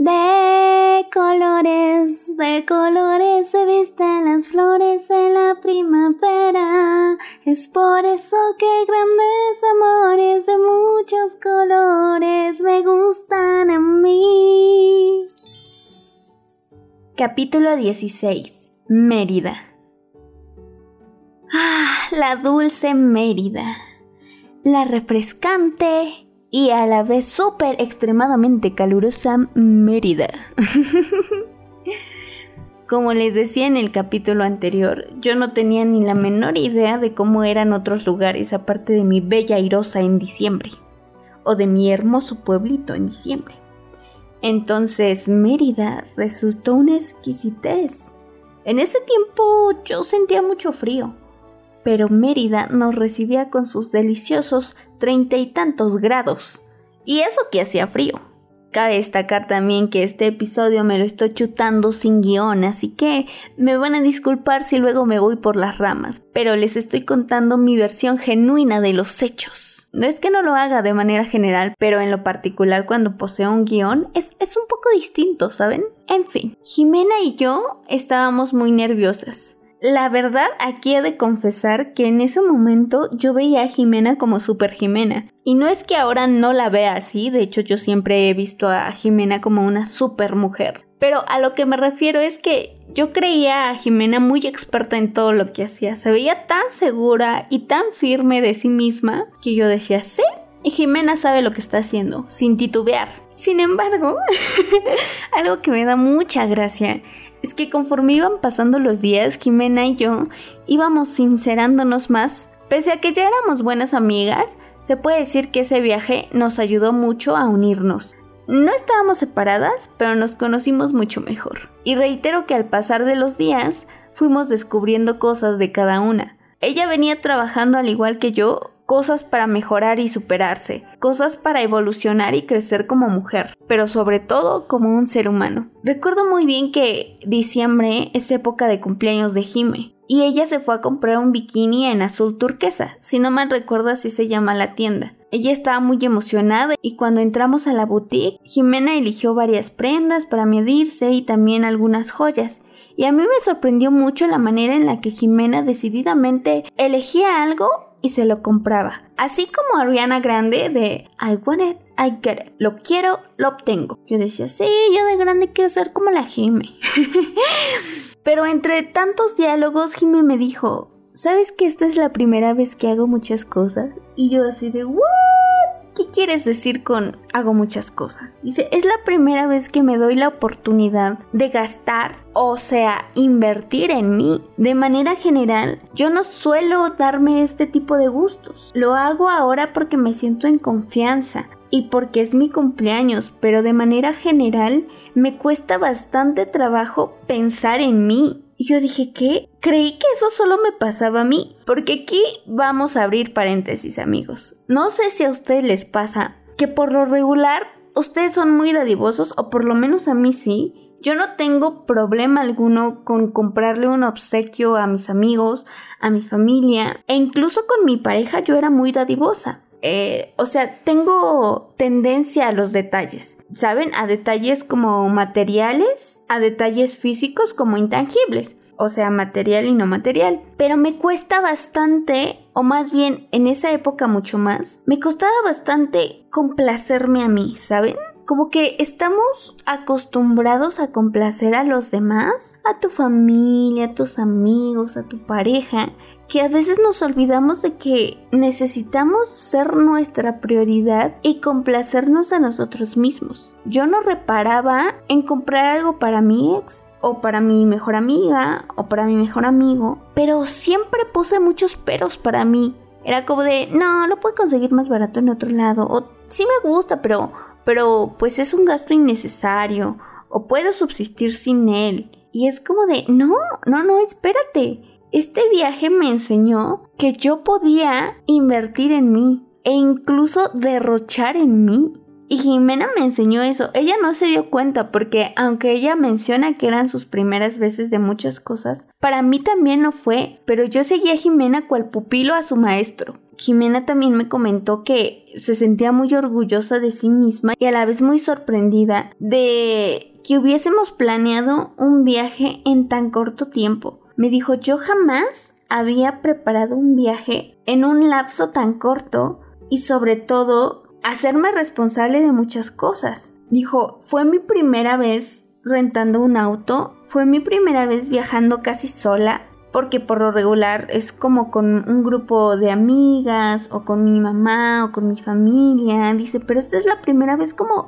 De colores, de colores se visten las flores en la primavera. Es por eso que grandes amores de muchos colores me gustan a mí. Capítulo 16. Mérida. Ah, la dulce Mérida. La refrescante y a la vez súper extremadamente calurosa Mérida. Como les decía en el capítulo anterior, yo no tenía ni la menor idea de cómo eran otros lugares aparte de mi bella airosa en diciembre, o de mi hermoso pueblito en diciembre. Entonces Mérida resultó una exquisitez. En ese tiempo yo sentía mucho frío, pero Mérida nos recibía con sus deliciosos treinta y tantos grados. Y eso que hacía frío. Cabe destacar también que este episodio me lo estoy chutando sin guion, así que me van a disculpar si luego me voy por las ramas, pero les estoy contando mi versión genuina de los hechos. No es que no lo haga de manera general, pero en lo particular cuando poseo un guion es, es un poco distinto, ¿saben? En fin, Jimena y yo estábamos muy nerviosas. La verdad, aquí he de confesar que en ese momento yo veía a Jimena como Super Jimena. Y no es que ahora no la vea así, de hecho yo siempre he visto a Jimena como una super mujer. Pero a lo que me refiero es que yo creía a Jimena muy experta en todo lo que hacía. Se veía tan segura y tan firme de sí misma que yo decía, sí, y Jimena sabe lo que está haciendo, sin titubear. Sin embargo, algo que me da mucha gracia es que conforme iban pasando los días, Jimena y yo íbamos sincerándonos más. Pese a que ya éramos buenas amigas, se puede decir que ese viaje nos ayudó mucho a unirnos. No estábamos separadas, pero nos conocimos mucho mejor. Y reitero que al pasar de los días, fuimos descubriendo cosas de cada una. Ella venía trabajando al igual que yo cosas para mejorar y superarse, cosas para evolucionar y crecer como mujer, pero sobre todo como un ser humano. Recuerdo muy bien que diciembre es época de cumpleaños de Jime, y ella se fue a comprar un bikini en azul turquesa, si no mal recuerdo así se llama la tienda. Ella estaba muy emocionada y cuando entramos a la boutique, Jimena eligió varias prendas para medirse y también algunas joyas. Y a mí me sorprendió mucho la manera en la que Jimena decididamente elegía algo y se lo compraba. Así como Ariana Grande de I want it, I get it. Lo quiero, lo obtengo. Yo decía, sí, yo de grande quiero ser como la Jime. Pero entre tantos diálogos, Jime me dijo, ¿sabes que esta es la primera vez que hago muchas cosas? Y yo así de, ¿what? ¿Qué quieres decir con hago muchas cosas? Dice, es la primera vez que me doy la oportunidad de gastar, o sea, invertir en mí. De manera general, yo no suelo darme este tipo de gustos. Lo hago ahora porque me siento en confianza y porque es mi cumpleaños, pero de manera general me cuesta bastante trabajo pensar en mí. Y yo dije, ¿qué? Creí que eso solo me pasaba a mí. Porque aquí vamos a abrir paréntesis, amigos. No sé si a ustedes les pasa que por lo regular ustedes son muy dadivosos, o por lo menos a mí sí. Yo no tengo problema alguno con comprarle un obsequio a mis amigos, a mi familia, e incluso con mi pareja yo era muy dadivosa. Eh, o sea, tengo tendencia a los detalles, ¿saben? A detalles como materiales, a detalles físicos como intangibles, o sea, material y no material. Pero me cuesta bastante, o más bien en esa época mucho más, me costaba bastante complacerme a mí, ¿saben? Como que estamos acostumbrados a complacer a los demás, a tu familia, a tus amigos, a tu pareja, que a veces nos olvidamos de que necesitamos ser nuestra prioridad y complacernos a nosotros mismos. Yo no reparaba en comprar algo para mi ex o para mi mejor amiga o para mi mejor amigo, pero siempre puse muchos peros para mí. Era como de, no, lo puedo conseguir más barato en otro lado, o sí me gusta, pero, pero pues es un gasto innecesario, o puedo subsistir sin él. Y es como de, no, no, no, espérate. Este viaje me enseñó que yo podía invertir en mí e incluso derrochar en mí. Y Jimena me enseñó eso. Ella no se dio cuenta porque aunque ella menciona que eran sus primeras veces de muchas cosas, para mí también lo fue, pero yo seguía a Jimena cual pupilo a su maestro. Jimena también me comentó que se sentía muy orgullosa de sí misma y a la vez muy sorprendida de que hubiésemos planeado un viaje en tan corto tiempo. Me dijo, yo jamás había preparado un viaje en un lapso tan corto y sobre todo hacerme responsable de muchas cosas. Dijo, fue mi primera vez rentando un auto, fue mi primera vez viajando casi sola, porque por lo regular es como con un grupo de amigas o con mi mamá o con mi familia. Dice, pero esta es la primera vez como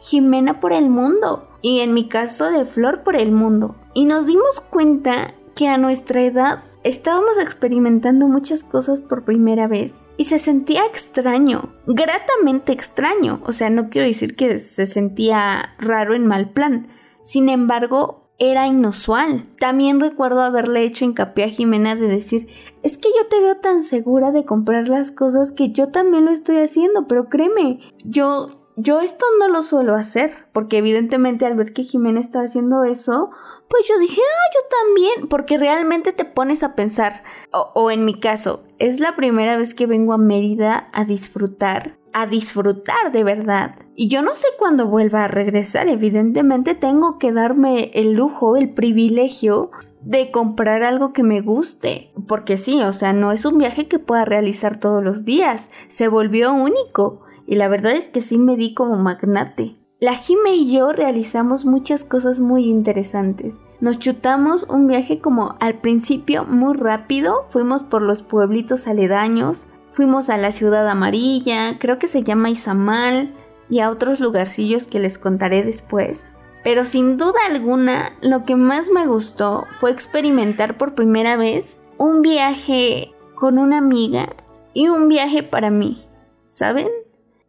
Jimena por el mundo y en mi caso de Flor por el mundo. Y nos dimos cuenta que a nuestra edad Estábamos experimentando muchas cosas por primera vez y se sentía extraño, gratamente extraño. O sea, no quiero decir que se sentía raro en mal plan. Sin embargo, era inusual. También recuerdo haberle hecho hincapié a Jimena de decir, es que yo te veo tan segura de comprar las cosas que yo también lo estoy haciendo, pero créeme, yo yo esto no lo suelo hacer, porque evidentemente al ver que Jimena estaba haciendo eso, pues yo dije, ah, yo también, porque realmente te pones a pensar, o, en mi caso, es la primera vez que vengo a Mérida a disfrutar, a disfrutar de verdad. Y yo no sé cuándo vuelva a regresar, evidentemente tengo que darme el lujo, el privilegio de comprar algo que me guste, porque sí, o sea, no es un viaje que pueda realizar todos los días, se volvió único. Y la verdad es que sí me di como magnate. La Jime y yo realizamos muchas cosas muy interesantes. Nos chutamos un viaje como al principio muy rápido, fuimos por los pueblitos aledaños, fuimos a la ciudad amarilla, creo que se llama Izamal, y a otros lugarcillos que les contaré después. Pero sin duda alguna, lo que más me gustó fue experimentar por primera vez un viaje con una amiga y un viaje para mí, ¿saben?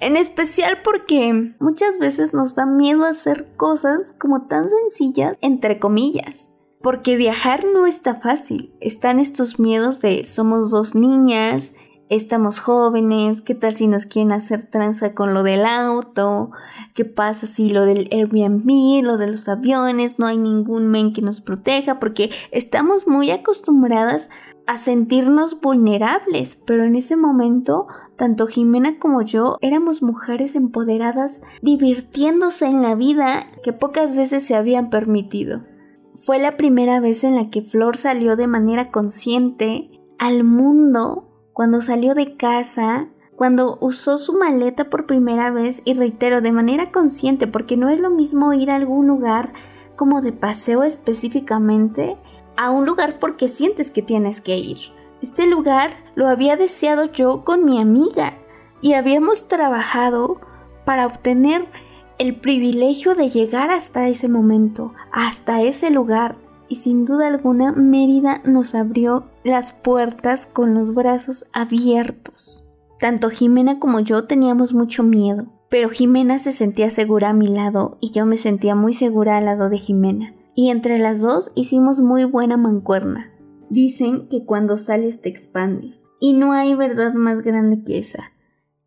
En especial porque muchas veces nos da miedo hacer cosas como tan sencillas, entre comillas. Porque viajar no está fácil. Están estos miedos de somos dos niñas, estamos jóvenes, qué tal si nos quieren hacer tranza con lo del auto, qué pasa si lo del Airbnb, lo de los aviones, no hay ningún men que nos proteja, porque estamos muy acostumbradas a sentirnos vulnerables, pero en ese momento tanto Jimena como yo éramos mujeres empoderadas divirtiéndose en la vida que pocas veces se habían permitido. Fue la primera vez en la que Flor salió de manera consciente al mundo cuando salió de casa, cuando usó su maleta por primera vez y reitero, de manera consciente, porque no es lo mismo ir a algún lugar como de paseo específicamente a un lugar porque sientes que tienes que ir. Este lugar lo había deseado yo con mi amiga y habíamos trabajado para obtener el privilegio de llegar hasta ese momento, hasta ese lugar, y sin duda alguna Mérida nos abrió las puertas con los brazos abiertos. Tanto Jimena como yo teníamos mucho miedo, pero Jimena se sentía segura a mi lado y yo me sentía muy segura al lado de Jimena, y entre las dos hicimos muy buena mancuerna. Dicen que cuando sales te expandes, y no hay verdad más grande que esa.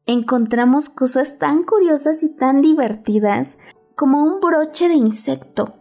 Encontramos cosas tan curiosas y tan divertidas como un broche de insecto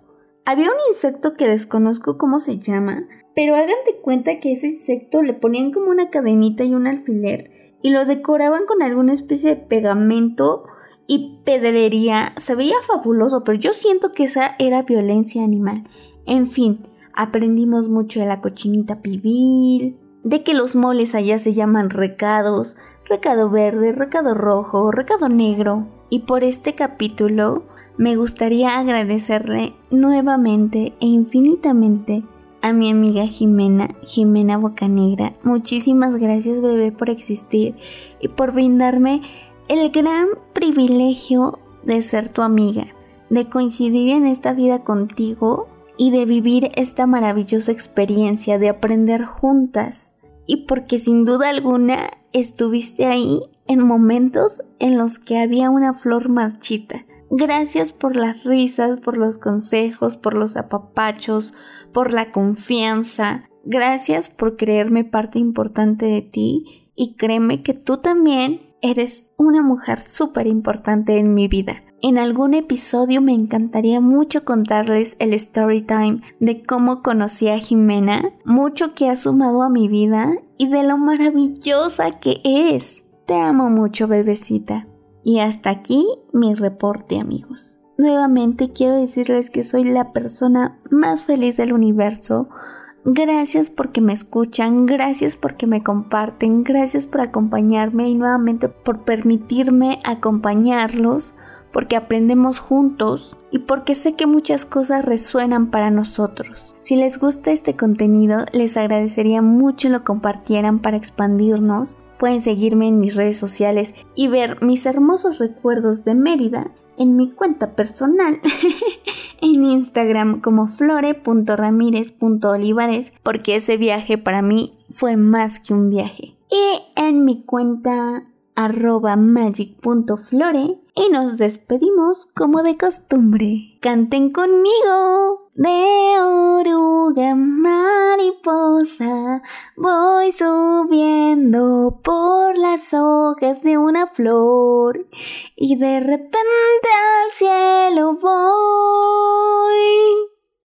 había un insecto que desconozco cómo se llama, pero hagan de cuenta que ese insecto le ponían como una cadenita y un alfiler y lo decoraban con alguna especie de pegamento y pedrería. Se veía fabuloso, pero yo siento que esa era violencia animal. En fin, aprendimos mucho de la cochinita pibil, de que los moles allá se llaman recados, recado verde, recado rojo, recado negro. Y por este capítulo me gustaría agradecerle nuevamente e infinitamente a mi amiga Jimena, Jimena Bocanegra. Muchísimas gracias bebé por existir y por brindarme el gran privilegio de ser tu amiga, de coincidir en esta vida contigo y de vivir esta maravillosa experiencia de aprender juntas. Y porque sin duda alguna estuviste ahí en momentos en los que había una flor marchita Gracias por las risas, por los consejos, por los apapachos, por la confianza. Gracias por creerme parte importante de ti y créeme que tú también Eres una mujer súper importante en mi vida. En algún episodio me encantaría mucho contarles el story time de cómo conocí a Jimena, mucho que ha sumado a mi vida y de lo maravillosa que es. Te amo mucho, bebecita. Y hasta aquí mi reporte, amigos. Nuevamente quiero decirles que soy la persona más feliz del universo. Gracias porque me escuchan, gracias porque me comparten, gracias por acompañarme y nuevamente por permitirme acompañarlos porque aprendemos juntos y porque sé que muchas cosas resuenan para nosotros. Si les gusta este contenido, les agradecería mucho lo compartieran para expandirnos. Pueden seguirme en mis redes sociales y ver mis hermosos recuerdos de Mérida en mi cuenta personal en Instagram como flore.ramírez.olivares porque ese viaje para mí fue más que un viaje. Y en mi cuenta arroba magic.flore y nos despedimos como de costumbre. Canten conmigo. De oruga mariposa voy subiendo por las hojas de una flor y de repente al cielo voy